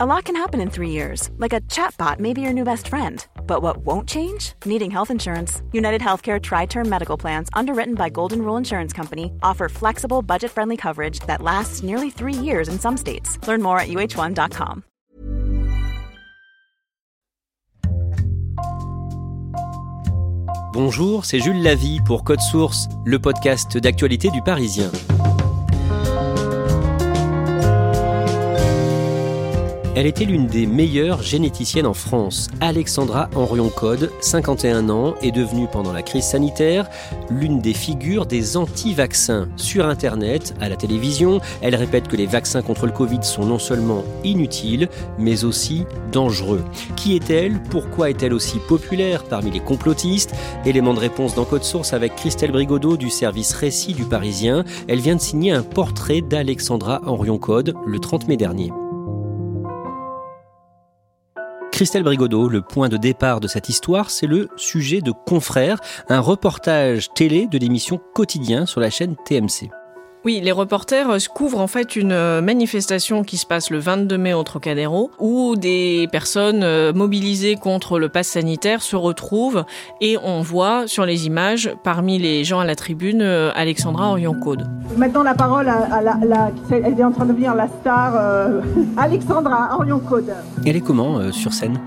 A lot can happen in three years, like a chatbot may be your new best friend. But what won't change? Needing health insurance. United Healthcare Tri Term Medical Plans, underwritten by Golden Rule Insurance Company, offer flexible, budget friendly coverage that lasts nearly three years in some states. Learn more at uh1.com. Bonjour, c'est Jules Lavie pour Code Source, le podcast d'actualité du Parisien. Elle était l'une des meilleures généticiennes en France. Alexandra Henrion-Code, 51 ans, est devenue pendant la crise sanitaire l'une des figures des anti-vaccins. Sur Internet, à la télévision, elle répète que les vaccins contre le Covid sont non seulement inutiles, mais aussi dangereux. Qui est-elle? Pourquoi est-elle aussi populaire parmi les complotistes? Élément de réponse dans Code Source avec Christelle Brigodeau du service Récit du Parisien. Elle vient de signer un portrait d'Alexandra Henrion-Code le 30 mai dernier. Christelle Brigodeau, le point de départ de cette histoire, c'est le sujet de Confrères, un reportage télé de l'émission Quotidien sur la chaîne TMC. Oui, les reporters euh, couvrent en fait une euh, manifestation qui se passe le 22 mai au Trocadéro, où des personnes euh, mobilisées contre le pass sanitaire se retrouvent et on voit sur les images, parmi les gens à la tribune, Alexandra Orion-Code. Maintenant la parole à, la, elle est en train de devenir la star, Alexandra Orion-Code. Elle est comment sur scène?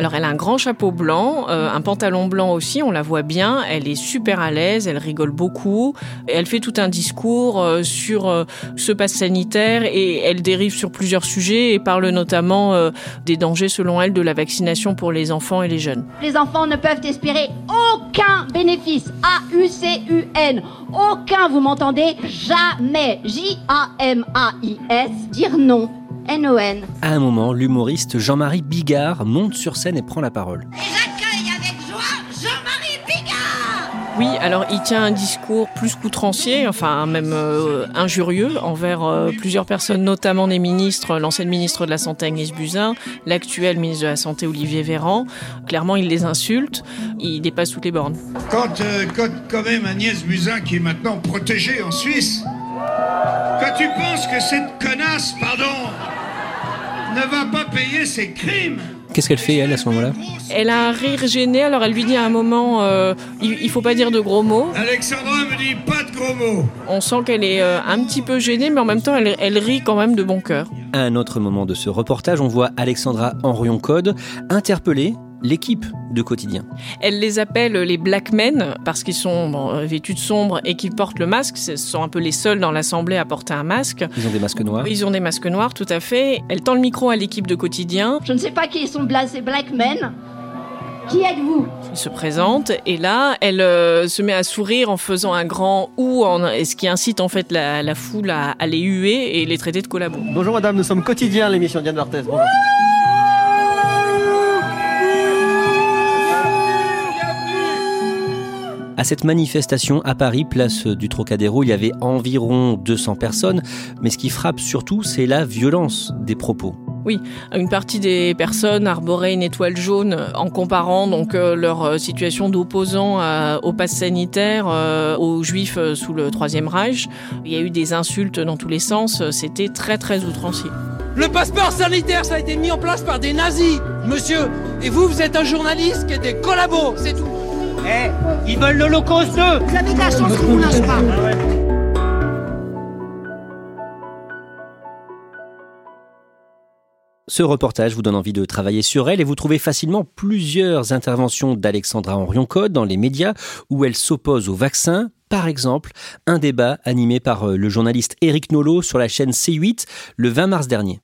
Alors elle a un grand chapeau blanc, euh, un pantalon blanc aussi, on la voit bien, elle est super à l'aise, elle rigole beaucoup, elle fait tout un discours euh, sur euh, ce pass sanitaire et elle dérive sur plusieurs sujets et parle notamment des dangers selon elle de la vaccination pour les enfants et les jeunes. Les enfants ne peuvent espérer aucun bénéfice, A-U-C-U-N, aucun, vous m'entendez? Jamais, J-A-M-A-I-S, dire non N-O-N. À un moment, l'humoriste Jean-Marie Bigard monte sur scène et prend la parole. avec joie Jean-Marie Bigard Oui, alors il tient un discours plus qu'outrancier, enfin même euh, injurieux envers euh, plusieurs personnes, notamment des ministres, l'ancienne ministre de la Santé Agnès Buzyn, l'actuel ministre de la Santé Olivier Véran. Clairement, il les insulte, il dépasse toutes les bornes. Quand, euh, quand, quand même Agnès Buzyn, qui est maintenant protégée en Suisse, quand tu penses que cette connasse, pardon, ne va pas payer ses crimes. Qu'est-ce qu'elle fait, elle, à ce moment-là Elle a un rire gêné, alors elle lui dit à un moment euh, il, faut pas dire de gros mots. Alexandra me dit pas de gros mots. On sent qu'elle est euh, un petit peu gênée, mais en même temps, elle, elle rit quand même de bon cœur. À un autre moment de ce reportage, on voit Alexandra Henrion-Code interpellée l'équipe de quotidien. Elle les appelle les black men parce qu'ils sont vêtus de sombre et qu'ils portent le masque. Ce sont un peu les seuls dans l'assemblée à porter un masque. Ils ont des masques noirs. Ils ont des masques noirs, tout à fait. Elle tend le micro à l'équipe de quotidien. Je ne sais pas qui sont ces black men. Qui êtes-vous? Il se présente et là, elle euh, se met à sourire en faisant un grand ou, en, ce qui incite en fait la, foule à, les huer et les traiter de collabos. Bonjour madame, nous sommes quotidien, l'émission Diane Barthez. Bonjour. À cette manifestation à Paris, place du Trocadéro, il y avait environ 200 personnes, mais ce qui frappe surtout, c'est la violence des propos. Oui, une partie des personnes arboraient une étoile jaune en comparant donc euh, leur euh, situation d'opposants euh, au pass sanitaire aux juifs sous le Troisième Reich. Il y a eu des insultes dans tous les sens, c'était très très outrancier. Le passeport sanitaire, ça a été mis en place par des nazis, monsieur. Et vous, vous êtes un journaliste qui est des collabos, c'est tout. Eh, ils veulent l'Holocauste Vous avez de la chance vous pas. Ce reportage vous donne envie de travailler sur elle et vous trouvez facilement plusieurs interventions d'Alexandra Henrion-Code dans les médias où elle s'oppose au vaccin. Par exemple, un débat animé par euh, le journaliste Éric Nolot sur la chaîne C8 le 20 mars dernier.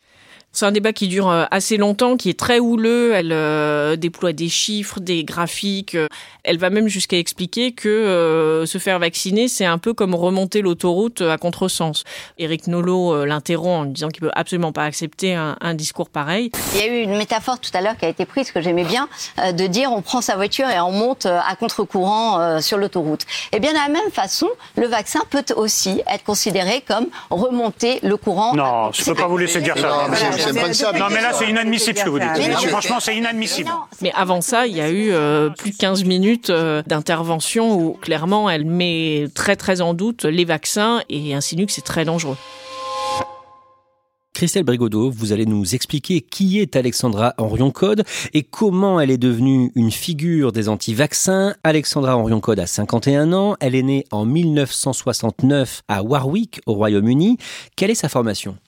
C'est un débat qui dure euh, assez longtemps, qui est très houleux. Elle euh, déploie des chiffres, des graphiques. Euh, elle va même jusqu'à expliquer que se faire vacciner, c'est un peu comme remonter l'autoroute à contresens. Éric Nolot l'interrompt en disant qu'il peut absolument pas accepter un, discours pareil. Il y a eu une métaphore tout à l'heure qui a été prise que j'aimais bien, de dire on prend sa voiture et on monte à contre-courant sur l'autoroute. Et eh bien de la même façon, le vaccin peut aussi être considéré comme remonter le courant. Non, je ne peux pas vous laisser dire ça. Non, mais là, c'est inadmissible ce que vous dites. Franchement, c'est inadmissible. Mais avant ça, il y a eu euh, plus de 15 minutes euh, d'intervention où clairement elle met très très en doute les vaccins et insinue que c'est très dangereux. Christelle Brigodeau, vous allez nous expliquer qui est Alexandra Henrion-Code et comment elle est devenue une figure des anti-vaccins. Alexandra Henrion-Code a 51 ans, elle est née en 1969 à Warwick, au Royaume-Uni. Quelle est sa formation?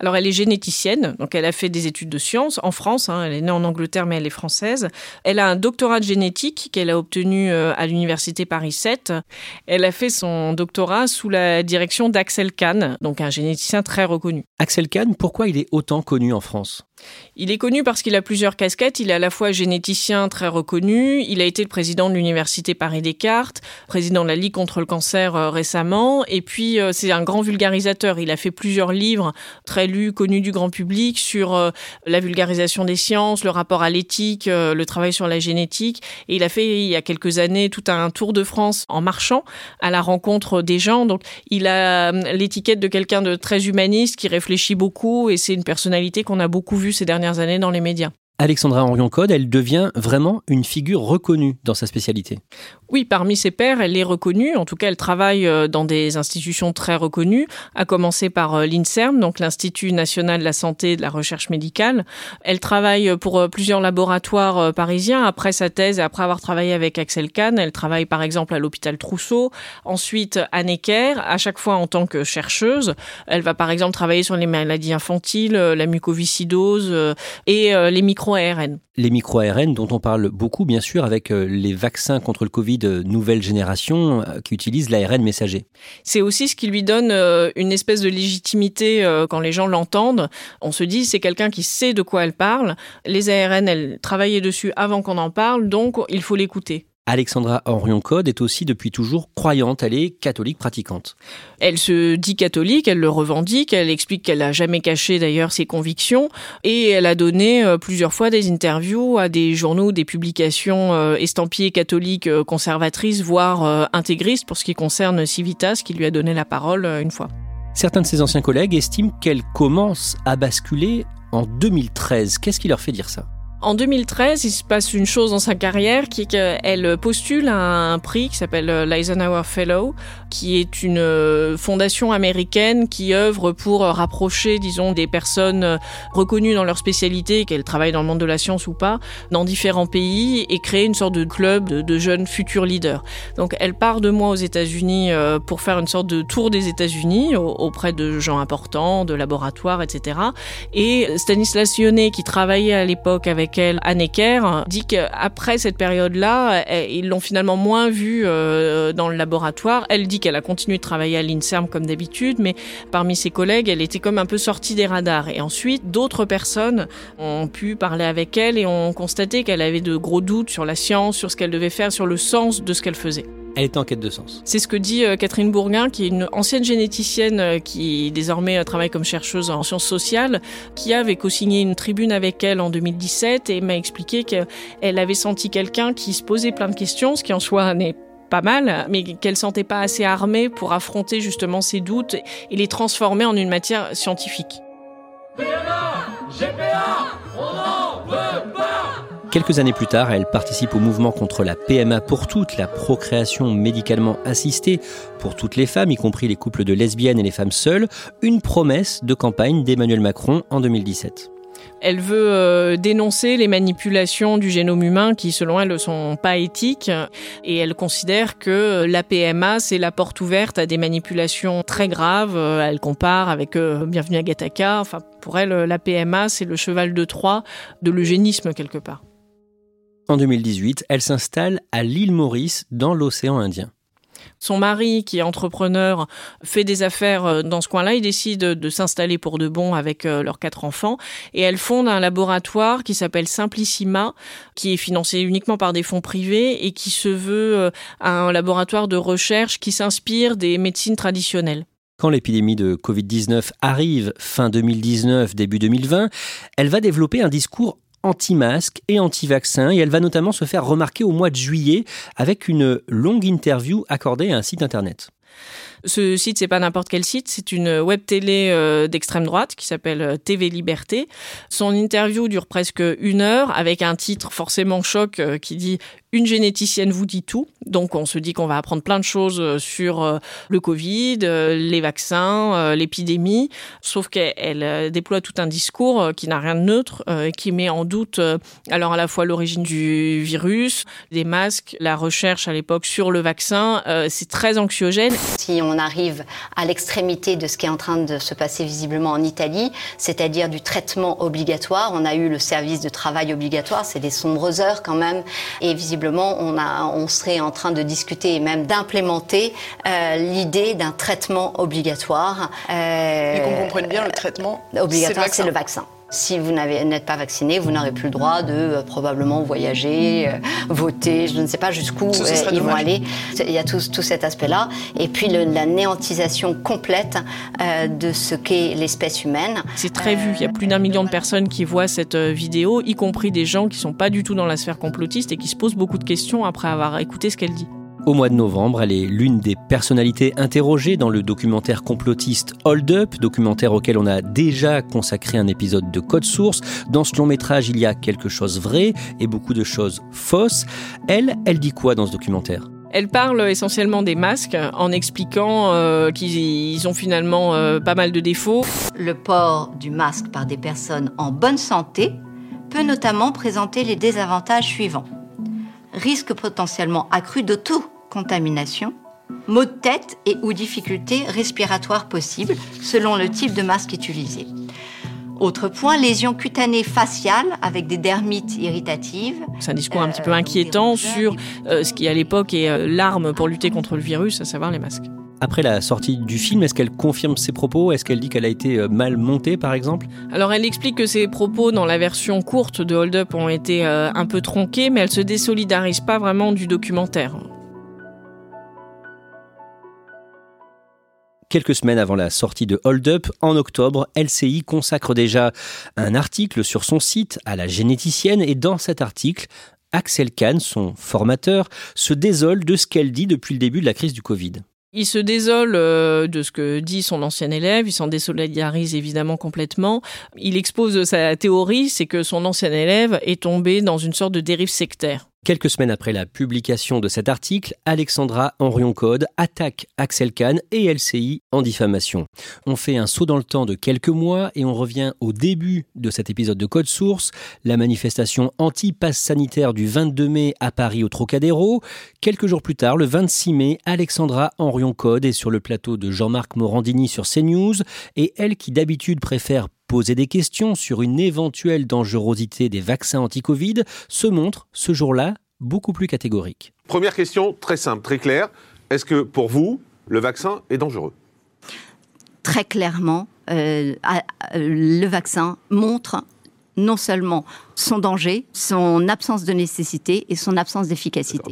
Alors elle est généticienne, donc elle a fait des études de sciences en France, hein, elle est née en Angleterre mais elle est française. Elle a un doctorat de génétique qu'elle a obtenu euh, à l'université Paris 7. Elle a fait son doctorat sous la direction d'Axel Kahn, donc un généticien très reconnu. Axel Kahn, pourquoi il est autant connu en France? Il est connu parce qu'il a plusieurs casquettes. Il est à la fois généticien très reconnu, il a été le président de l'université Paris-Descartes, président de la Ligue contre le cancer euh, récemment, et puis euh, c'est un grand vulgarisateur. Il a fait plusieurs livres très lus, connus du grand public sur euh, la vulgarisation des sciences, le rapport à l'éthique, le travail sur la génétique. Et il a fait il y a quelques années tout un tour de France en marchant à la rencontre des gens. Donc il a l'étiquette de quelqu'un de très humaniste qui réfléchit beaucoup et c'est une personnalité qu'on a beaucoup vue ces dernières années dans les médias. Alexandra Henrion-Code, elle devient vraiment une figure reconnue dans sa spécialité. Oui, parmi ses pairs, elle est reconnue. En tout cas, elle travaille euh, dans des institutions très reconnues, à commencer par euh, l'INSERM, donc l'Institut national de la santé et de la recherche médicale. Elle travaille pour euh, plusieurs laboratoires parisiens. Après sa thèse et après avoir travaillé avec Axel Kahn, elle travaille par exemple à l'hôpital Trousseau, ensuite à Necker, à chaque fois en tant que chercheuse. Elle va par exemple travailler sur les maladies infantiles, la mucoviscidose et les micro les micro-ARN dont on parle beaucoup, bien sûr, avec euh, les vaccins contre le Covid euh, nouvelle génération euh, qui utilisent l'ARN messager. C'est aussi ce qui lui donne une espèce de légitimité quand les gens l'entendent. On se dit, c'est quelqu'un qui sait de quoi elle parle. Les ARN, elle travaillait dessus avant qu'on en parle, donc il faut l'écouter. Alexandra Henrion-Code est aussi depuis toujours croyante, elle est catholique pratiquante. Elle se dit catholique, elle le revendique, elle explique qu'elle n'a jamais caché d'ailleurs ses convictions et elle a donné euh, plusieurs fois des interviews à des journaux, des publications euh, estampillées catholiques euh, conservatrices, voire intégristes pour ce qui concerne Civitas qui lui a donné la parole une fois. Certains de ses anciens collègues estiment qu'elle commence à basculer en 2013. Qu'est-ce qui leur fait dire ça? En 2013, il se passe une chose dans sa carrière qui est qu'elle postule un prix qui s'appelle l'Eisenhower Fellow, qui est une euh, fondation américaine qui œuvre pour rapprocher, disons, des personnes reconnues dans leur spécialité, qu'elles travaillent dans le monde de la science ou pas, dans différents pays et créer une sorte de club de, jeunes futurs leaders. Donc elle part de moi aux États-Unis euh, pour faire une sorte de tour des États-Unis auprès de gens importants, de laboratoires, etc. Et Stanislas Lyonnet, qui travaillait à l'époque avec elle, à Necker, dit qu'après cette période-là, eh, ils l'ont finalement moins vue euh, dans le laboratoire. Elle dit qu'elle a continué de travailler à l'INSERM comme d'habitude, mais parmi ses collègues, elle était comme un peu sortie des radars. Et ensuite, d'autres personnes ont pu parler avec elle et ont constaté qu'elle avait de gros doutes sur la science, sur ce qu'elle devait faire, sur le sens de ce qu'elle faisait. Elle est en quête de sens. C'est ce que dit euh, Catherine Bourguin, qui est une ancienne généticienne euh, qui désormais euh, travaille comme chercheuse en sciences sociales, qui avait co-signé une tribune avec elle en 2017 et m'a expliqué qu'elle avait senti quelqu'un qui se posait plein de questions, ce qui en soi n'est pas mal, mais qu'elle sentait pas assez armée pour affronter justement ses doutes et les transformer en une matière scientifique. Quelques années plus tard, elle participe au mouvement contre la PMA pour toutes, la procréation médicalement assistée pour toutes les femmes, y compris les couples de lesbiennes et les femmes seules, une promesse de campagne d'Emmanuel Macron en 2017. Elle veut euh, dénoncer les manipulations du génome humain qui, selon elle, ne sont pas éthiques. Et elle considère que la PMA, c'est la porte ouverte à des manipulations très graves. Euh, elle compare avec euh, Bienvenue à Gattaca. Enfin, pour elle, la PMA, c'est le cheval de Troie de l'eugénisme quelque part. En 2018, elle s'installe à l'île Maurice, dans l'océan Indien. Son mari, qui est entrepreneur, fait des affaires euh, dans ce coin-là. Il décide de s'installer pour de bon avec euh, leurs quatre enfants. Et elle fonde un laboratoire qui s'appelle Simplissima, qui est financé uniquement par des fonds privés et qui se veut euh, un laboratoire de recherche qui s'inspire des médecines traditionnelles. Quand l'épidémie de Covid-19 arrive fin 2019, début 2020, elle va développer un discours anti-masque et anti-vaccin et elle va notamment se faire remarquer au mois de juillet avec une longue interview accordée à un site internet. Ce site, c'est pas n'importe quel site, c'est une web télé euh, d'extrême droite qui s'appelle euh, TV Liberté. Son interview dure presque une heure avec un titre forcément choc euh, qui dit une généticienne vous dit tout. Donc on se dit qu'on va apprendre plein de choses sur le Covid, les vaccins, l'épidémie, sauf qu'elle déploie tout un discours qui n'a rien de neutre, qui met en doute alors à la fois l'origine du virus, des masques, la recherche à l'époque sur le vaccin. C'est très anxiogène. Arrive à l'extrémité de ce qui est en train de se passer visiblement en Italie, c'est-à-dire du traitement obligatoire. On a eu le service de travail obligatoire, c'est des sombres heures quand même, et visiblement on, a, on serait en train de discuter et même d'implémenter euh, l'idée d'un traitement obligatoire. Euh, et qu'on comprenne bien le traitement obligatoire, c'est le vaccin. Si vous n'êtes pas vacciné, vous n'aurez plus le droit de euh, probablement voyager, euh, voter, je ne sais pas jusqu'où euh, ils vont aller. Il y a tout, tout cet aspect-là. Et puis le, la néantisation complète de ce qu'est l'espèce humaine. C'est très vu. Il y a plus d'un million de personnes qui voient cette vidéo, y compris des gens qui ne sont pas du tout dans la sphère complotiste et qui se posent beaucoup de questions après avoir écouté ce qu'elle dit. Au mois de novembre, elle est l'une des personnalités interrogées dans le documentaire complotiste Hold Up, documentaire auquel on a déjà consacré un épisode de Code Source. Dans ce long métrage, il y a quelque chose vrai et beaucoup de choses fausses. Elle, elle dit quoi dans ce documentaire? Elle parle essentiellement des masques en expliquant euh, qu'ils ont finalement euh, pas mal de défauts. Le port du masque par des personnes en bonne santé peut notamment présenter les désavantages suivants. Risque potentiellement accru d'auto contamination, maux de tête et ou difficultés respiratoires possibles selon le type de masque utilisé. Autre point, lésions cutanées faciales avec des dermites irritatives. C'est un discours un petit peu inquiétant sur euh, ce qui à l'époque est euh, l'arme pour lutter contre le virus, à savoir les masques. Après la sortie du film, est-ce qu'elle confirme ses propos? Est-ce qu'elle dit qu'elle a été euh, mal montée, par exemple? Alors, elle explique que ses propos dans la version courte de Hold Up ont été un peu tronqués, mais elle se désolidarise pas vraiment du documentaire. Quelques semaines avant la sortie de Hold Up, en octobre, LCI consacre déjà un article sur son site à la généticienne et dans cet article, Axel Kahn, son formateur, se désole de ce qu'elle dit depuis le début de la crise du Covid. Il se désole euh, de ce que dit son ancien élève, il s'en désolidarise évidemment complètement. Il expose sa théorie, c'est que son ancien élève est tombé dans une sorte de dérive sectaire. Quelques semaines après la publication de cet article, Alexandra Henrion-Code attaque Axel Kahn et LCI en diffamation. On fait un saut dans le temps de quelques mois et on revient au début de cet épisode de Code Source, la manifestation anti-pass sanitaire du 22 mai à Paris au Trocadéro. Quelques jours plus tard, le 26 mai, Alexandra Henrion-Code est sur le plateau de Jean-Marc Morandini sur CNews et elle qui d'habitude préfère poser des questions sur une éventuelle dangerosité des vaccins anti-Covid se montre ce jour-là beaucoup plus catégorique. Première question très simple, très claire. Est-ce que pour vous, le vaccin est dangereux? Très clairement, euh, le vaccin montre non seulement son danger, son absence de nécessité et son absence d'efficacité.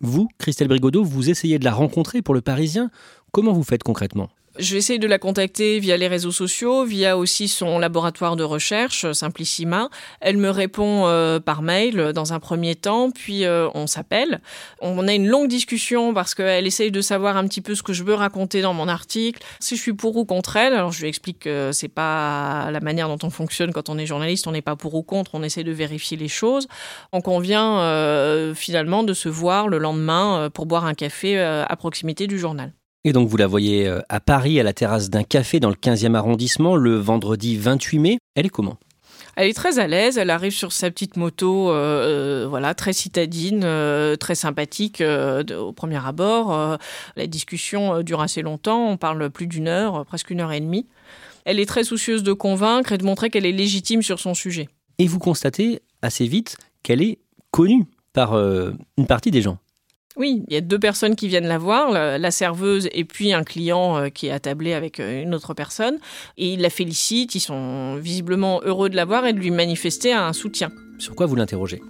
Vous, Christelle Brigodeau, vous essayez de la rencontrer pour le Parisien. Comment vous faites concrètement? Je vais essayer de la contacter via les réseaux sociaux, via aussi son laboratoire de recherche, Simplissima. Elle me répond euh, par mail dans un premier temps, puis euh, on s'appelle. On a une longue discussion parce qu'elle essaye de savoir un petit peu ce que je veux raconter dans mon article, si je suis pour ou contre elle. Alors je lui explique que c'est pas la manière dont on fonctionne quand on est journaliste, on n'est pas pour ou contre, on essaie de vérifier les choses. On convient euh, finalement de se voir le lendemain pour boire un café à proximité du journal. Et donc vous la voyez euh, à Paris, à la terrasse d'un café dans le 15e arrondissement, le vendredi 28 mai. Elle est comment? Elle est très à l'aise, elle arrive sur sa petite moto, euh, euh, voilà, très citadine, très sympathique au premier abord. la discussion dure assez longtemps, on parle plus d'une heure, presque une heure et demie. Elle est très soucieuse de convaincre et de montrer qu'elle est légitime sur son sujet. Et vous constatez assez vite qu'elle est connue par une partie des gens. Oui, il y a deux personnes qui viennent la voir, la, serveuse et puis un client euh, qui est attablé avec euh, une autre personne. Et ils la félicitent, ils sont visiblement heureux de la voir et de lui manifester un soutien. Sur quoi vous l'interrogez?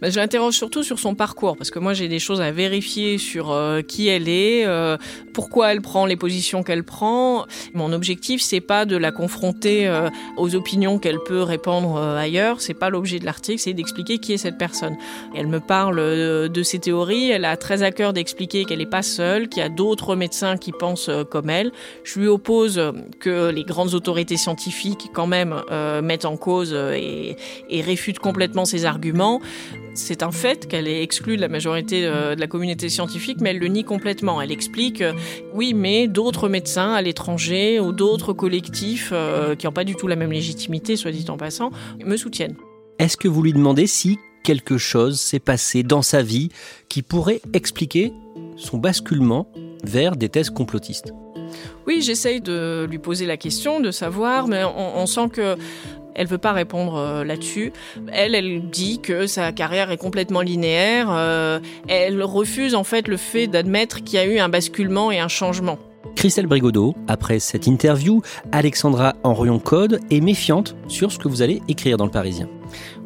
Ben, Je l'interroge surtout sur son parcours, parce que moi j'ai des choses à vérifier sur euh, qui elle est, euh, pourquoi elle prend les positions qu'elle prend. Mon objectif, c'est pas de la confronter euh, aux opinions qu'elle peut répandre ailleurs, c'est pas l'objet de l'article, c'est d'expliquer qui est cette personne. elle me parle de ses théories, elle a très à cœur d'expliquer qu'elle n'est pas seule, qu'il y a d'autres médecins qui pensent comme elle. Je lui oppose que les grandes autorités scientifiques, quand même, mettent en cause et, et réfutent complètement ses arguments. C'est un fait qu'elle est exclue de la majorité euh, de la communauté scientifique, mais elle le nie complètement. Elle explique, euh, oui, mais d'autres médecins à l'étranger ou d'autres collectifs euh, qui n'ont pas du tout la même légitimité, soit dit en passant, me soutiennent. Est-ce que vous lui demandez si quelque chose s'est passé dans sa vie qui pourrait expliquer son basculement vers des thèses complotistes? Oui, j'essaye de lui poser la question, de savoir, mais on, on sent que elle veut pas répondre euh, là-dessus. Elle, elle dit que sa carrière est complètement linéaire. Euh, elle refuse en fait le fait d'admettre qu'il y a eu un basculement et un changement. Christelle Brigodeau, après cette interview, Alexandra Henrion Code est méfiante sur ce que vous allez écrire dans le Parisien.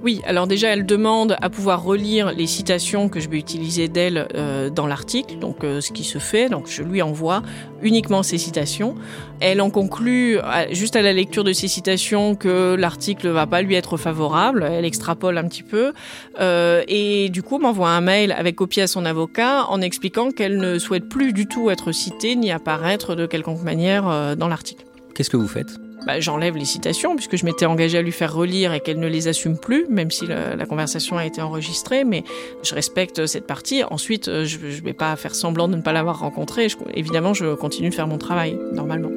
Oui, alors déjà, elle demande à pouvoir relire les citations que je vais utiliser d'elle euh, dans l'article, donc euh, ce qui se fait, donc je lui envoie uniquement ces citations. Elle en conclut, juste à la lecture de ces citations, que l'article va pas lui être favorable, elle extrapole un petit peu, euh, et du coup m'envoie un mail avec copie à son avocat en expliquant qu'elle ne souhaite plus du tout être citée ni apparaître de quelconque manière dans l'article. Qu'est-ce que vous faites? Bah, j'enlève les citations puisque je m'étais engagée à lui faire relire et qu'elle ne les assume plus, même si la conversation a été enregistrée. Mais je respecte cette partie. Ensuite, euh, je ne vais pas faire semblant de ne pas l'avoir rencontrée. évidemment, je continue de faire mon travail normalement.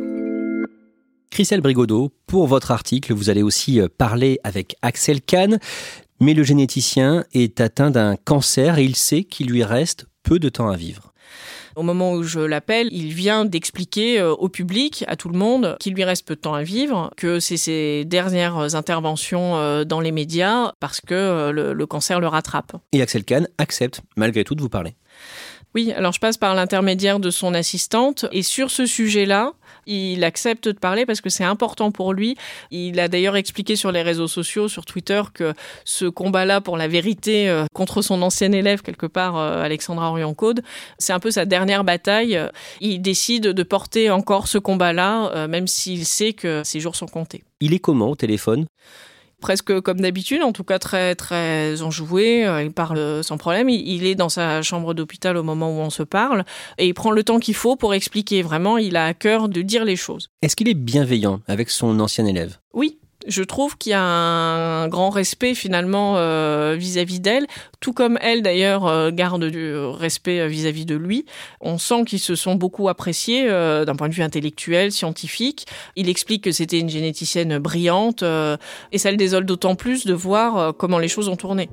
Christelle Brigodeau, pour votre article, vous allez aussi euh, parler avec Axel Kahn. Mais le généticien est atteint d'un cancer et il sait qu'il lui reste peu de temps à vivre. Au moment où je l'appelle, il vient d'expliquer euh, au public, à tout le monde, qu'il lui reste peu de temps à vivre, que c'est ses dernières interventions euh, dans les médias parce que euh, le, le cancer le rattrape. Et Axel Kahn accepte malgré tout de vous parler. Oui, alors je passe par l'intermédiaire de son assistante et sur ce sujet-là, il accepte de parler parce que c'est important pour lui. Il a d'ailleurs expliqué sur les réseaux sociaux, sur Twitter, que ce combat-là pour la vérité euh, contre son ancien élève, quelque part, euh, Alexandra Orion-Code, c'est un peu sa dernière bataille. Il décide de porter encore ce combat-là, euh, même s'il sait que ses jours sont comptés. Il est comment au téléphone? Presque comme d'habitude, en tout cas très très enjoué. Euh, il parle sans problème. Il est dans sa chambre d'hôpital au moment où on se parle et il prend le temps qu'il faut pour expliquer. Vraiment, il a à cœur de dire les choses. Est-ce qu'il est bienveillant avec son ancien élève? Oui, je trouve qu'il y a un grand respect finalement euh, vis-à-vis d'elle, tout comme elle d'ailleurs euh, garde du respect vis-à-vis de lui. On sent qu'ils se sont beaucoup appréciés euh, d'un point de vue intellectuel, scientifique. Il explique que c'était une généticienne brillante et ça le désole d'autant plus de voir comment les choses ont tourné.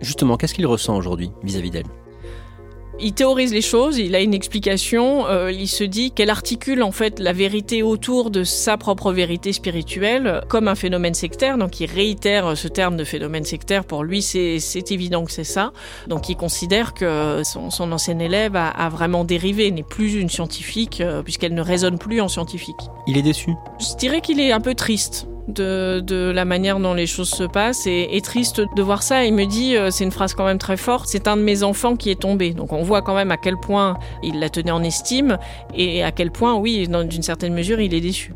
Justement, qu'est-ce qu'il ressent aujourd'hui vis-à-vis d'elle? Il théorise les choses, il a une explication, euh, il se dit qu'elle articule en fait la vérité autour de sa propre vérité spirituelle comme un phénomène sectaire, donc il réitère ce terme de phénomène sectaire, pour lui c'est évident que c'est ça, donc il considère que son, son ancienne élève a, a vraiment dérivé, n'est plus une scientifique euh, puisqu'elle ne raisonne plus en scientifique. Il est déçu? Je dirais qu'il est un peu triste de, la manière dont les choses se passent et, triste de voir ça. Il me dit, euh, c'est une phrase quand même très forte, c'est un de mes enfants qui est tombé. Donc on voit quand même à quel point il la tenait en estime et à quel point, oui, d'une certaine mesure, il est déçu.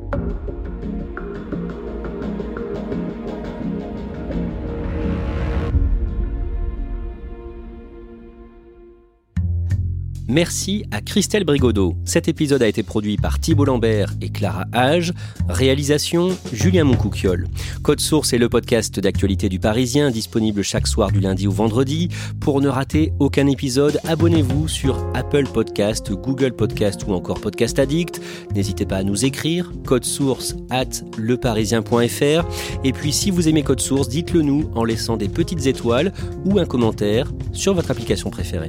Merci à Christelle Brigodeau. Cet épisode a été produit par Thibault Lambert et Clara Hage. Réalisation Julien Moncouquiole. Code Source est le podcast d'actualité du Parisien, disponible chaque soir du lundi au vendredi. Pour ne rater aucun épisode, abonnez-vous sur Apple Podcast, Google Podcast ou encore Podcast Addict. N'hésitez pas à nous écrire, code source at leparisien.fr. Et puis si vous aimez Code Source, dites-le nous en laissant des petites étoiles ou un commentaire sur votre application préférée.